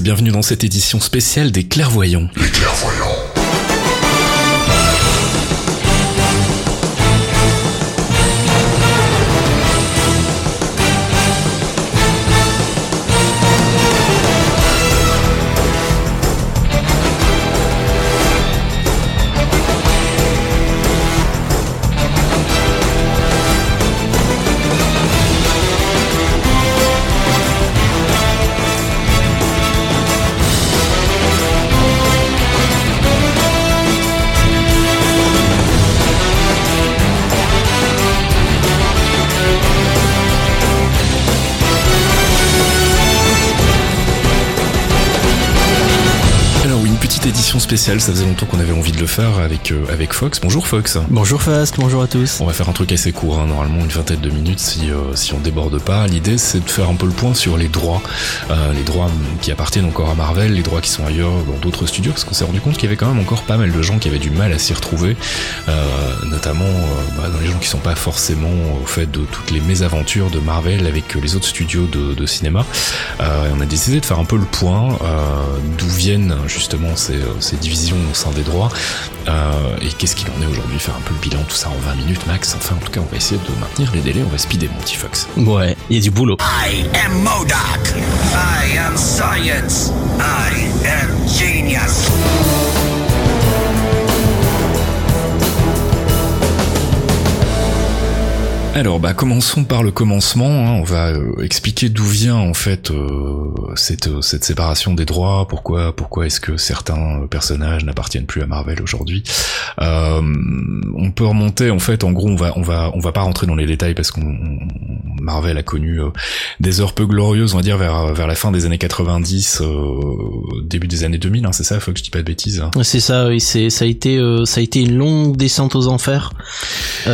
bienvenue dans cette édition spéciale des clairvoyants. Les clairvoyants. Spécial, ça faisait longtemps qu'on avait envie de le faire avec, euh, avec Fox. Bonjour Fox. Bonjour Fast, bonjour à tous. On va faire un truc assez court, hein, normalement une vingtaine de minutes si, euh, si on déborde pas. L'idée c'est de faire un peu le point sur les droits, euh, les droits qui appartiennent encore à Marvel, les droits qui sont ailleurs dans d'autres studios, parce qu'on s'est rendu compte qu'il y avait quand même encore pas mal de gens qui avaient du mal à s'y retrouver, notamment bah, dans les gens qui sont pas forcément au fait de toutes les mésaventures de Marvel avec les autres studios de, de cinéma. on a décidé de faire un peu le point viennent justement ces, ces division au sein des droits. Euh, et qu'est-ce qu'il en est aujourd'hui? Faire un peu le bilan, tout ça en 20 minutes max. Enfin, en tout cas, on va essayer de maintenir les délais. On va speeder, mon petit Fox. Ouais, il y a du boulot. I am Modoc. I am science. I am genius. Alors, bah, commençons par le commencement. Hein. On va euh, expliquer d'où vient en fait euh, cette, euh, cette séparation des droits. Pourquoi, pourquoi est-ce que certains personnages n'appartiennent plus à Marvel aujourd'hui? On peut remonter en fait. En gros, on va, on va, on va pas rentrer dans les détails parce qu'on Marvel a connu des heures peu glorieuses, on va dire vers vers la fin des années 90, début des années 2000. Hein, c'est ça, faut que je dis pas de bêtises. Hein. C'est ça. Oui, c'est ça a été ça a été une longue descente aux enfers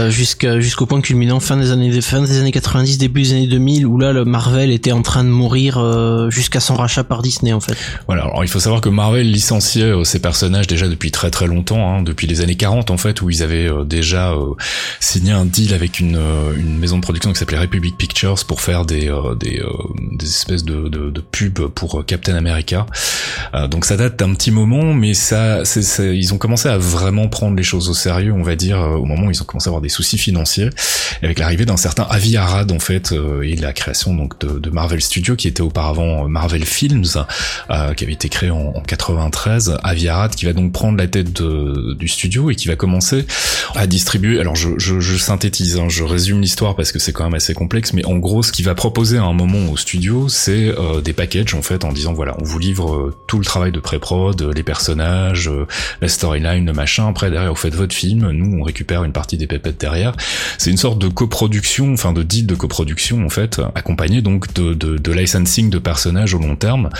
jusqu'à jusqu'au point culminant fin des années fin des années 90 début des années 2000 où là le Marvel était en train de mourir euh, jusqu'à son rachat par Disney en fait. Voilà, alors il faut savoir que Marvel licenciait euh, ses personnages déjà depuis très très longtemps hein, depuis les années 40 en fait où ils avaient euh, déjà signé un deal avec une, une maison de production qui s'appelait Republic Pictures pour faire des des, des espèces de, de, de pubs pour Captain America. donc ça date d'un petit moment mais ça c'est ils ont commencé à vraiment prendre les choses au sérieux on va dire au moment où ils ont commencé à avoir des soucis financiers avec l'arrivée d'un certain Avi Arad en fait euh, et la création donc de, Marvel Studios qui était auparavant euh, Marvel Films euh, qui avait été créé en, 93 Avi Arad qui va donc prendre la tête du studio et qui va commencer à distribuer alors je, je, synthétise hein, je résume l'histoire parce que c'est quand même assez complexe mais en gros ce qu'il va proposer à un moment au studio c'est des packages en fait en disant voilà on vous livre tout le travail de pré-prod les personnages la storyline le machin après derrière vous faites votre film nous on récupère une partie des pépettes derrière c'est une sorte de coproduction, enfin de deal de coproduction en fait, accompagné donc de, de, de licensing de personnages au long terme,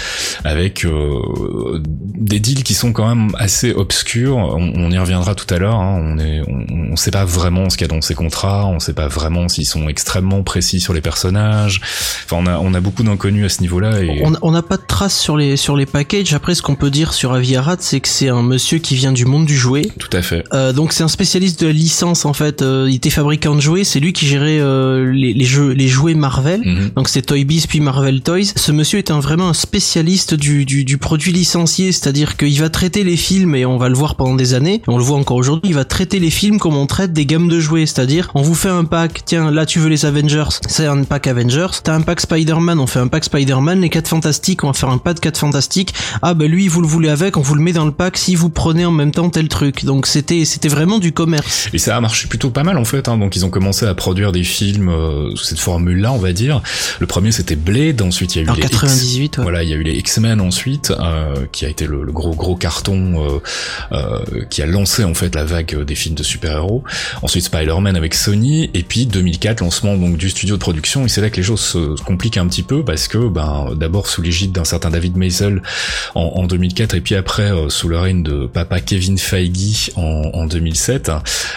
avec euh, des deals qui sont quand même assez obscurs. On, y reviendra tout à l'heure. Hein. on est, on, on, sait pas vraiment ce qu'il y a dans ces contrats. On sait pas vraiment s'ils sont extrêmement précis sur les personnages. Enfin, on a, on a beaucoup d'inconnus à ce niveau-là. Et... On n'a pas de traces sur les sur les packages. Après, ce qu'on peut dire sur Aviarat, c'est que c'est un monsieur qui vient du monde du jouet. Tout à fait. Euh, donc c'est un spécialiste de la licence en fait. Euh, il était fabricant de jouets. C'est lui qui gérait euh, les, les, jeux, les jouets Marvel. Mhm. Donc c'est Toy Biz puis Marvel Toys. Ce monsieur est un, vraiment un spécialiste du, du, du produit licencié, c'est-à-dire qu'il va traiter les films et on va le voir pendant des années. On le voit encore aujourd'hui. Il va traiter les films comme on traite des gammes de jouets, c'est-à-dire on vous fait un pack. Tiens, là tu veux les Avengers, c'est un pack Avengers. T'as un pack Spider-Man, on fait un pack Spider-Man. Les 4 fantastiques, on va faire un pack 4 fantastiques. Ah ben lui vous le voulez avec, on vous le met dans le pack si vous prenez en même temps tel truc. Donc c'était c'était vraiment du commerce. Et ça a marché plutôt pas mal en fait. Hein. Donc ils ont commencé à produire des films euh, sous cette formule-là, on va dire. Le premier c'était Blade, ensuite il y a eu en les 98, voilà, il y a eu les X-Men ensuite, euh, qui a été le, gros gros carton euh, euh, qui a lancé en fait la vague des films de super-héros. Ensuite Spider-Man avec Sony, et puis 2004 lancement donc du studio de production. Et c'est là que les choses se compliquent un petit peu parce que ben d'abord sous l'égide d'un certain David Maisel en, en, 2004 et puis après sous le règne de papa Kevin Feige en, en 2007,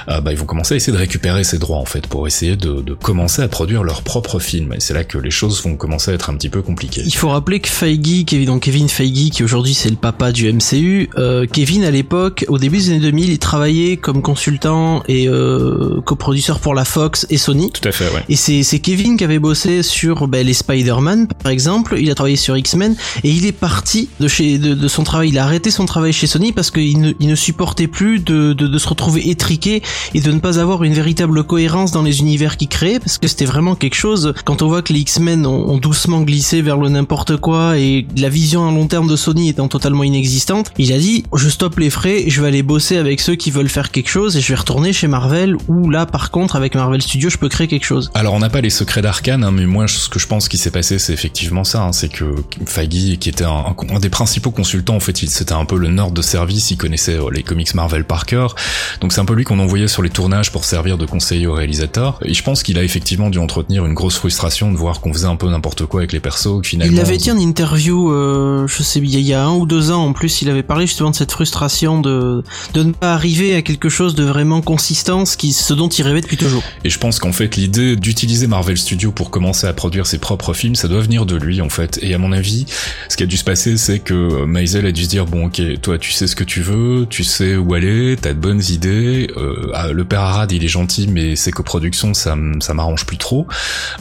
ben, ils vont commencer à essayer de récupérer ces droits en fait pour essayer de, commencer à produire leur propre film. Et c'est là que les choses vont commencer à être un petit peu compliquées. Il faut rappeler que Feige, Kevin, donc Kevin Feige, qui aujourd'hui c'est le papa du MCU, euh, Kevin à l'époque, au début des années 2000, il travaillait comme consultant et euh, coproducteur pour la Fox et Sony. Tout à fait, ouais. Et c'est Kevin qui avait bossé sur ben, les Spider-Man par exemple, il a travaillé sur X-Men et il est parti de chez de, son travail, il a arrêté son travail chez Sony parce qu'il ne, il ne supportait plus de, de, de, se retrouver étriqué et de ne pas avoir une véritable cohérence dans les univers qu'il créait parce que c'était vraiment quelque chose quand on voit que les X-Men ont, ont, doucement glissé vers le n'importe quoi et la vision à long terme de Sony étant totalement inexistante, il a dit je stoppe les frais, je vais aller bosser avec ceux qui veulent faire quelque chose et je vais retourner chez Marvel où là par contre avec Marvel Studios je peux créer quelque chose. Alors on n'a pas les secrets d'Arkane, hein, mais moi ce que je pense qui s'est passé c'est effectivement ça, hein, c'est que Feige qui était un, un, des principaux consultants en fait, c'était un peu le nord de service, il connaissait euh, les comics Marvel par cœur, donc c'est un peu lui qu'on envoyait sur les tournages pour servir de conseiller au réalisateur. Et je pense qu'il a effectivement dû entretenir une grosse frustration de voir qu'on faisait un peu n'importe quoi avec les persos. Finalement, il l'avait dit en interview, euh, je sais il y a un ou deux ans en plus, il avait parlé justement de cette frustration de de ne pas arriver à quelque chose de vraiment consistance, qui ce dont il rêvait depuis toujours. Et je pense qu'en fait l'idée d'utiliser Marvel Studios pour commencer à produire ses propres films, ça doit venir de lui en fait. Et à mon avis, ce qui a dû se passer, c'est que Maisel a dû se dire bon ok, toi tu sais ce que tu veux, tu sais où aller, t'as de bonnes idées. Euh, ah, le père Arad il est gentil, mais ses coproductions ça ça m'arrange plus trop.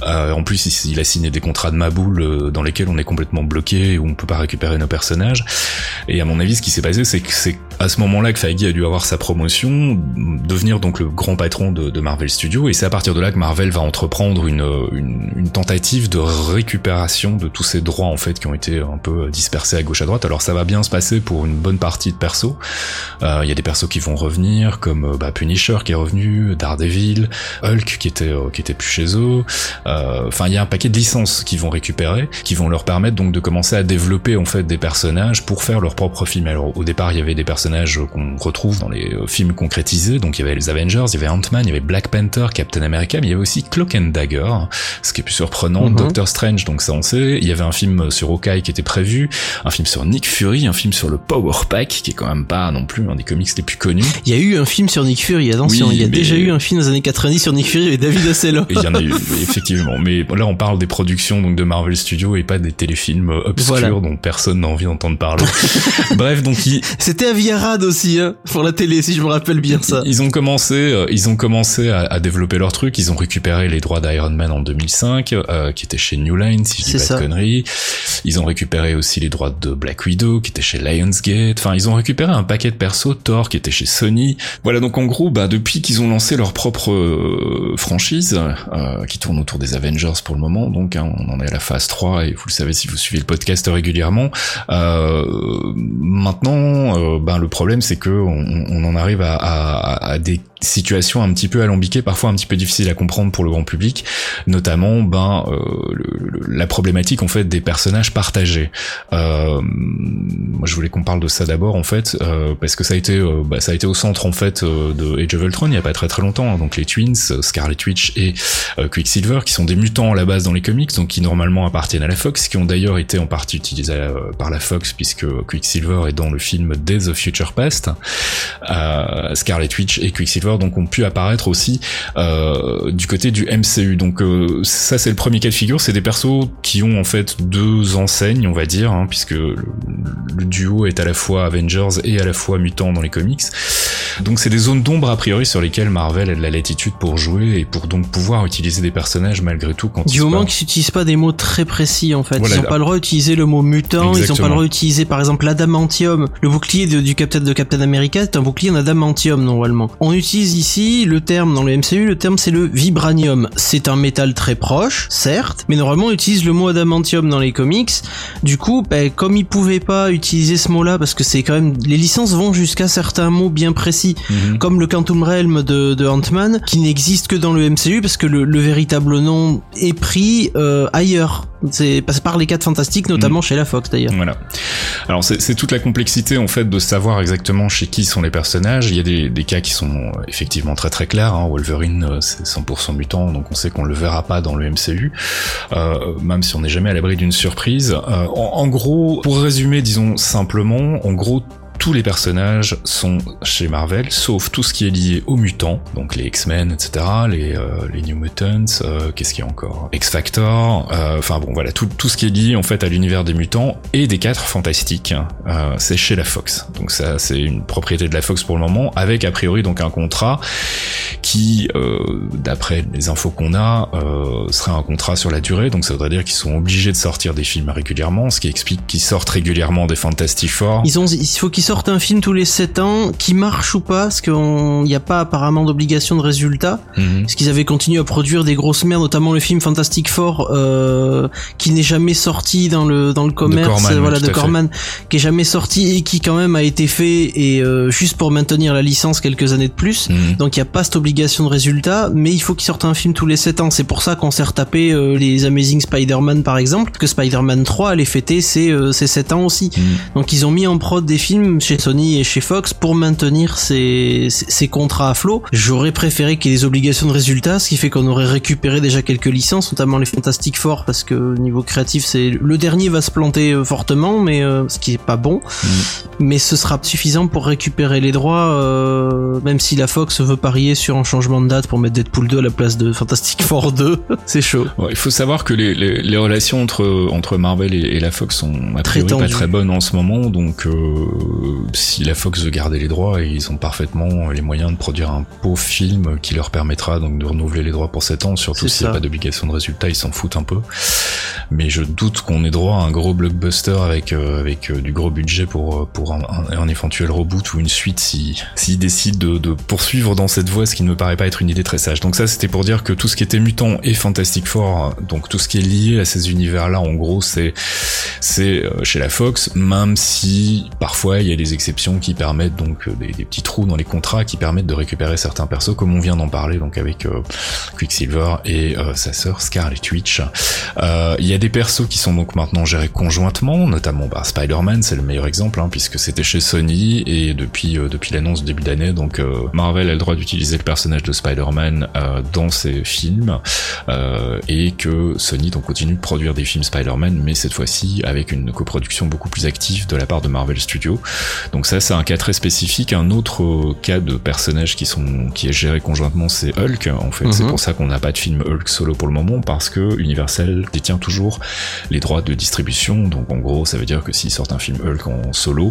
Euh, en plus il, il, a signé des contrats de maboule euh, dans lesquels on est complètement bloqué où on peut pas récupérer nos personnages. Et à mon avis, ce qui s'est passé, c'est que c'est à ce moment-là que Feige a dû avoir sa promotion, devenir donc le grand patron de, Marvel Studios, et c'est à partir de là que Marvel va entreprendre une, une, une, tentative de récupération de tous ces droits en fait qui ont été un peu dispersés à gauche à droite. Alors ça va bien se passer pour une bonne partie de persos. Euh, il y a des persos qui vont revenir, comme euh, bah, Punisher qui est revenu, Daredevil, Hulk qui était euh, qui était plus chez eux. Enfin, il y a un paquet de licences qui vont récupérer, qui vont leur permettre donc de commencer à développer en fait des personnages pour faire leur propre film. Alors au départ, il y avait des personnages qu'on retrouve dans les films concrétisés. Donc il y avait les Avengers, il y avait Ant-Man, il y avait Black Panther, Captain America, mais il y avait aussi Cloak and Dagger, ce qui est plus surprenant, mhm. Doctor Strange, donc ça on sait. Il y avait un film sur Hawkeye qui était prévu, un film sur Nick Fury, un film sur le Power Pack, qui est quand même pas non plus un des comics les plus connus. Il y a eu un film sur Nick Fury, attention, il y a déjà eu un film dans les années 90 sur Nick Fury et David Ocello. il y en a eu, effectivement. Mais là on parle des productions donc de Marvel Studios et pas des téléfilms obscurs dont personne n'a envie d'entendre parler. Bref, donc c'était à Aussi hein, pour la télé si je me rappelle bien ça. Ils ont commencé, euh, ils ont commencé à, à, développer leur truc. Ils ont récupéré les droits d'Iron Man en 2005, euh, qui était chez New Line, si je dis pas de conneries. Ils ont récupéré aussi les droits de Black Widow, qui était chez Lionsgate. Enfin, ils ont récupéré un paquet de persos. Thor, qui était chez Sony. Voilà, donc en gros, bah depuis qu'ils ont lancé leur propre euh, franchise, euh, qui tourne autour des Avengers pour le moment, donc hein, on en est à la phase 3 et vous le savez si vous suivez le podcast régulièrement. Euh, maintenant, ben le problème c'est que on, en arrive à des situation un petit peu alambiquée, parfois un petit peu difficile à comprendre pour le grand public, notamment ben euh, le, la problématique en fait des personnages partagés. Euh, moi, je voulais qu'on parle de ça d'abord en fait, euh, parce que ça a été euh, bah, ça a été au centre en fait euh, de Age of Ultron il y a pas très très longtemps. Hein. donc les Twins, Scarlet Witch et Quicksilver, qui sont des mutants à la base dans les comics, donc qui normalement appartiennent à la Fox, qui ont d'ailleurs été en partie utilisés par la Fox puisque Quicksilver est dans le film Days of Future Past. Scarlet Witch et Quicksilver donc ont pu apparaître aussi euh, du côté du MCU. Donc euh, ça c'est le premier cas de figure, c'est des persos qui ont en fait deux enseignes, on va dire, hein, puisque le, duo est à la fois Avengers et à la fois mutant dans les comics. Donc c'est des zones d'ombre a priori sur lesquelles Marvel a de la latitude pour jouer et pour donc pouvoir utiliser des personnages malgré tout quand du moment qu'ils n'utilisent pas des mots très précis en fait. ils n'ont pas le droit d'utiliser le mot mutant, ils n'ont pas le droit d'utiliser par exemple l'adamantium. Le bouclier du Captain de Captain America c'est un bouclier en adamantium normalement. On utilise ici le terme dans le MCU, le terme c'est le vibranium. C'est un métal très proche, certes, mais normalement on utilise le mot adamantium dans les comics. Du coup, ben, comme ils pouvaient pas utiliser ce mot-là, parce que c'est quand même les licences vont jusqu'à certains mots bien précis, mhm. comme le Quantum Realm de, de Ant-Man, qui n'existe que dans le MCU parce que le, véritable nom est pris euh, ailleurs. C'est passé par les quatre fantastiques, notamment mhm. chez la Fox d'ailleurs. Voilà. Alors c'est toute la complexité en fait de savoir exactement chez qui sont les personnages. Il y a des, des cas qui sont effectivement très très clair. Hein. Wolverine, euh, c'est 100% mutant, donc on sait qu'on le verra pas dans le MCU, euh, même si on n'est jamais à l'abri d'une surprise. Euh, en, gros, pour résumer, disons simplement, en gros, tous les personnages sont chez Marvel, sauf tout ce qui est lié aux mutants, donc les X-Men, etc., les, euh, les New Mutants, euh, qu'est-ce qu'il y a encore? X-Factor, euh, enfin bon voilà, tout, tout ce qui est lié en fait à l'univers des mutants et des quatre fantastiques, c'est chez la Fox. Donc ça c'est une propriété de la Fox pour le moment, avec a priori donc un contrat qui, d'après les infos qu'on a, serait un contrat sur la durée. Donc ça voudrait dire qu'ils sont obligés de sortir des films régulièrement, ce qui explique qu'ils sortent régulièrement des Fantastic Four. Ils ont, il faut qu'ils sortent un film tous les 7 ans, qui marche ou pas, parce qu'il n'y a pas apparemment d'obligation de résultat. Mhm. Parce qu'ils avaient continué à produire des grosses merdes, notamment le film Fantastic Four, euh, qui n'est jamais sorti dans le dans le commerce, voilà, de Corman, qui est jamais sorti et qui quand même a été fait et euh, juste pour maintenir la licence quelques années de plus. Mhm. Donc il n'y a pas cette obligation de résultat, mais il faut qu'ils sortent un film tous les 7 ans. C'est pour ça qu'on s'est retapé euh, les Amazing Spider-Man par exemple, que Spider-Man 3 allait fêter ses, ses 7 ans aussi. Mhm. Donc ils ont mis en prod des films chez Sony et chez Fox pour maintenir ces, ces contrats à flot. J'aurais préféré qu'il y ait des obligations de résultat, ce qui fait qu'on aurait récupéré déjà quelques licences, notamment les Fantastic Four, parce que niveau créatif, c'est le dernier va se planter euh, fortement, mais euh, ce qui est pas bon. Mm. Mais ce sera suffisant pour récupérer les droits, euh, même si la Fox veut parier sur un changement de date pour mettre Deadpool 2 à la place de Fantastic Four 2. c'est chaud. il faut savoir que les, les, les, relations entre entre Marvel et, la Fox sont a priori pas très bonnes en ce moment, donc si la Fox veut garder les droits, ils ont parfaitement les moyens de produire un beau film qui leur permettra donc de renouveler les droits pour 7 ans, surtout s'il n'y a pas d'obligation de résultat, ils s'en foutent un peu. Mais je doute qu'on ait droit à un gros blockbuster avec euh, avec euh, du gros budget pour euh, pour un, un, éventuel reboot ou une suite si s'ils décident de, de, poursuivre dans cette voie, ce qui ne paraît pas être une idée très sage. Donc ça c'était pour dire que tout ce qui était mutant et Fantastic Four, donc tout ce qui est lié à ces univers-là, en gros c'est c'est chez la Fox, même si parfois il y a des exceptions qui permettent donc des, des petits trous dans les contrats qui permettent de récupérer certains persos comme on vient d'en parler donc avec euh, Quicksilver et euh, sa sœur Scarlet Witch. Euh, il y a des persos qui sont donc maintenant gérés conjointement, notamment bah, Spider-Man, c'est le meilleur exemple hein, puisque c'était chez Sony et depuis depuis l'annonce début d'année, donc Marvel a le droit d'utiliser le personnage de Spider-Man dans ses films et que Sony donc continue de produire des films Spider-Man, mais cette fois-ci avec une coproduction beaucoup plus active de la part de Marvel Studios. Donc ça c'est un cas très spécifique. Un autre cas de personnage qui sont qui est géré conjointement c'est Hulk en fait. C'est mhm. pour ça qu'on n'a pas de film Hulk solo pour le moment parce que Universal détient toujours les droits de distribution. Donc en gros, ça veut dire que s'ils sortent un film Hulk en solo,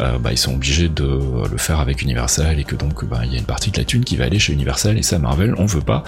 euh, bah ils sont obligés de le faire avec Universal et que donc bah il y a une partie de la thune qui va aller chez Universal et ça Marvel on veut pas.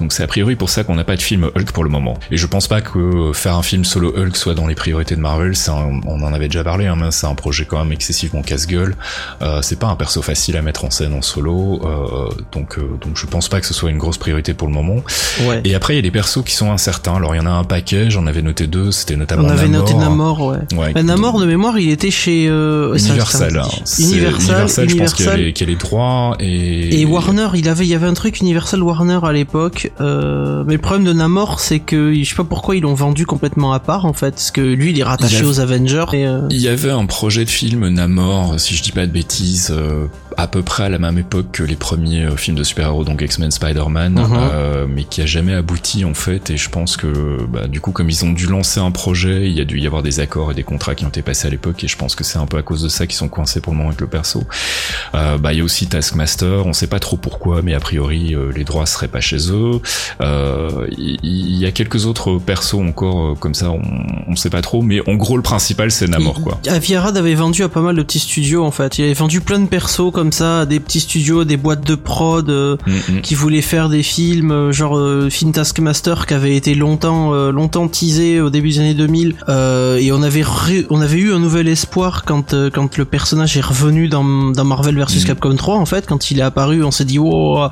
Donc c'est a priori pour ça qu'on n'a pas de film Hulk pour le moment. Et je pense pas que faire un film solo Hulk soit dans les priorités de Marvel. on en avait déjà parlé, hein, c'est un projet quand même excessivement casse-gueule. Euh, c'est pas un perso facile à mettre en scène en solo, euh, donc donc je pense pas que ce soit une grosse priorité pour le moment. Ouais. Et après, il y a des persos qui sont incertains. Alors, il y en a un paquet, j'en avais noté deux, c'était notamment On avait noté Namor, ouais. ouais. Namor, de mémoire, il était chez... Euh, Universal. Universal, Universal, je pense qu'il y, a les droits. Et... et Warner, il avait, y avait un truc Universal Warner à l'époque. Euh, mais le problème de Namor, c'est que je sais pas pourquoi ils l'ont vendu complètement à part, en fait. Parce que lui, il est rattaché aux Avengers. Et, euh... Il y avait un projet de film Namor, si je dis pas de bêtises, euh, à peu près à la même époque que les premiers euh, films de super-héros, donc X-Men, Spider-Man, mhm. euh, mais qui a jamais abouti en fait. Et je pense que bah, du coup, comme ils ont dû lancer un projet, il y a dû y avoir des accords et des contrats qui ont été passés à l'époque. Et je pense que c'est un peu à cause de ça qu'ils sont coincés pour le moment avec le perso. Euh, bah, il y a aussi Taskmaster. On sait pas trop pourquoi, mais a priori euh, les droits seraient pas chez eux. Il y, a quelques autres persos encore comme ça. On, on sait pas trop, mais en gros le principal c'est Namor quoi. Aviarad avait vendu à pas mal de petits studios en fait. Il avait vendu plein de persos comme ça, des petits studios, des boîtes de prod euh, mm, mm. qui voulaient faire des films, euh, genre euh, film Taskmaster qui avait été longtemps longtemps teasé au début des années 2000 et on avait on avait eu un nouvel espoir quand quand le personnage est revenu dans, dans Marvel vs mm. Capcom 3 en fait quand il est apparu on s'est dit oh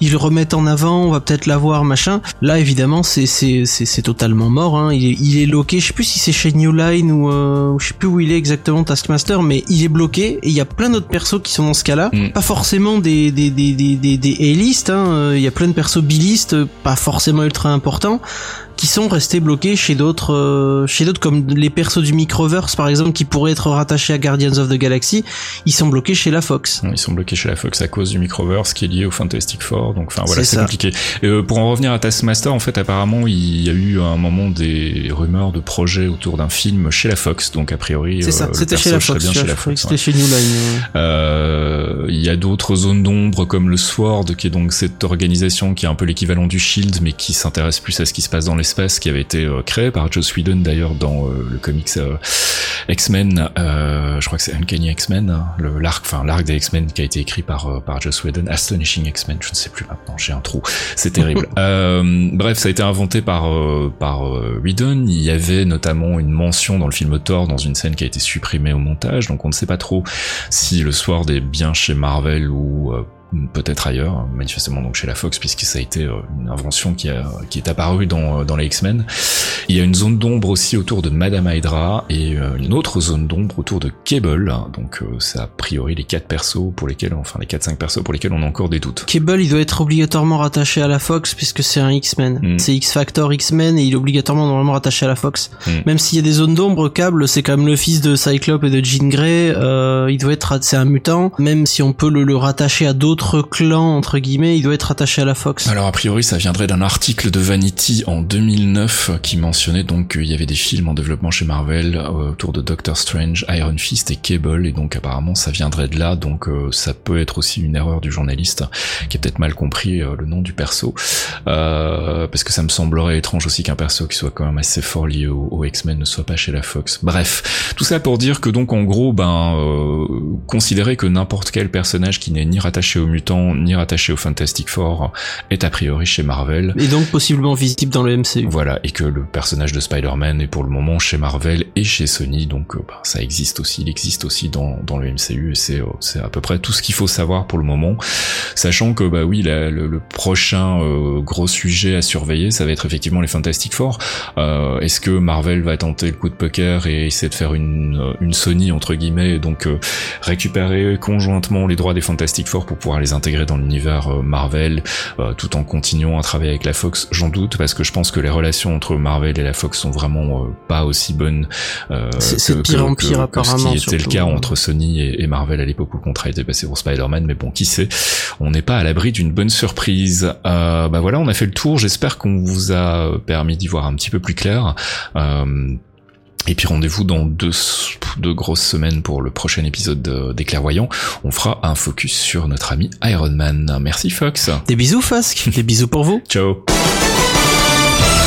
ils le remettent en avant on va peut-être l'avoir machin là évidemment c'est c'est c'est totalement mort hein. il est il est loqué je sais plus si c'est chez New Line ou, ou je sais plus où il est exactement Taskmaster mais il est bloqué et il y a plein d'autres persos qui sont dans ce cas-là. Mm. Pas forcément des des des des des, des A-list. Hein. Il y a plein de persos B-list, pas forcément ultra importants qui sont restés bloqués chez d'autres euh, chez d'autres comme les persos du Microverse par exemple qui pourraient être rattachés à Guardians of the Galaxy ils sont bloqués chez la Fox. Ils sont bloqués chez la Fox à cause du Microverse qui est lié au Fantastic Four donc enfin voilà c'est compliqué. Euh, pour en revenir à Taskmaster en fait apparemment il y a eu à un moment des rumeurs de projets autour d'un film chez la Fox donc a priori c'est ça euh, c'était chez la Fox bien chez la Fox c'était chez New Line il y a d'autres zones d'ombre comme le SWORD qui est donc cette organisation qui est un peu l'équivalent du Shield mais qui s'intéresse plus à ce qui se passe dans les l'espace qui avait été créé par Joe Whedon d'ailleurs dans le comics X-Men, je crois que c'est Uncanny X-Men, hein, le l'arc, enfin l'arc des X-Men qui a été écrit par par Joe Whedon, Astonishing X-Men, je ne sais plus maintenant, j'ai un trou, c'est terrible. bref, ça a été inventé par par Whedon. Il y avait notamment une mention dans le film Thor dans une scène qui a été supprimée au montage, donc on ne sait pas trop si le Sword est bien chez Marvel ou peut-être ailleurs, manifestement donc chez la Fox, puisque ça a été euh, une invention qui, a, qui est apparue dans, euh, dans les X-Men. Il y a une zone d'ombre aussi autour de Madame Hydra et euh, une autre zone d'ombre autour de Cable, donc c'est a priori les quatre persos pour lesquels, enfin les 4-5 persos pour lesquels on a encore des doutes. Cable, il doit être obligatoirement rattaché à la Fox puisque c'est un X-Men. Mm. C'est X-Factor X-Men et il est obligatoirement normalement rattaché à la Fox. Mm. Même s'il y a des zones d'ombre, Cable, c'est quand même le fils de Cyclope et de Jean Grey, il doit être, c'est un mutant, même si on peut le, le rattacher à d'autres clan entre guillemets, il doit être attaché à la Fox. Alors a priori, ça viendrait d'un article de Vanity en 2009 qui mentionnait donc qu'il y avait des films en développement chez Marvel euh, autour de Doctor Strange, Iron Fist et Cable et donc apparemment ça viendrait de là. Donc euh, ça peut être aussi une erreur du journaliste qui a peut-être mal compris euh, le nom du perso parce que ça me semblerait étrange aussi qu'un perso qui soit quand même assez fort lié au, X-Men ne soit pas chez la Fox. Bref, tout ça pour dire que donc en gros, ben considérer que n'importe quel personnage qui n'est ni rattaché au mutant ni rattaché au Fantastic Four est a priori chez Marvel. Et donc possiblement visible dans le MCU. Voilà, et que le personnage de Spider-Man est pour le moment chez Marvel et chez Sony, donc euh, bah, ça existe aussi, il existe aussi dans, dans le MCU et c'est euh, c'est à peu près tout ce qu'il faut savoir pour le moment, sachant que bah oui, le, prochain euh, gros sujet à surveiller, ça va être effectivement les Fantastic Four. Est-ce que Marvel va tenter le coup de poker et essayer de faire une, une Sony entre guillemets, donc récupérer conjointement les droits des Fantastic Four pour pouvoir les intégrer dans l'univers euh, Marvel, euh, tout en continuant à travailler avec la Fox. J'en doute parce que je pense que les relations entre Marvel et la Fox sont vraiment euh, pas aussi bonnes. c'est pire en pire apparemment. Ce qui était le cas entre Sony et, Marvel à l'époque où le contrat était passé pour Spider-Man, mais bon, qui sait, on n'est pas à l'abri d'une bonne surprise. bah voilà, on a fait le tour. J'espère qu'on vous a permis d'y voir un petit peu plus clair. Et puis rendez-vous dans deux, deux grosses semaines pour le prochain épisode des clairvoyants. On fera un focus sur notre ami Iron Man. Merci Fox. Des bisous Fox. Des bisous pour vous. Ciao.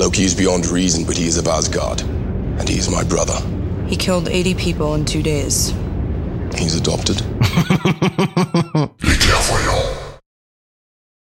Loki is beyond reason, but he is of Asgard. And he is my brother. He killed 80 people in two days. He's adopted. Be careful, y'all.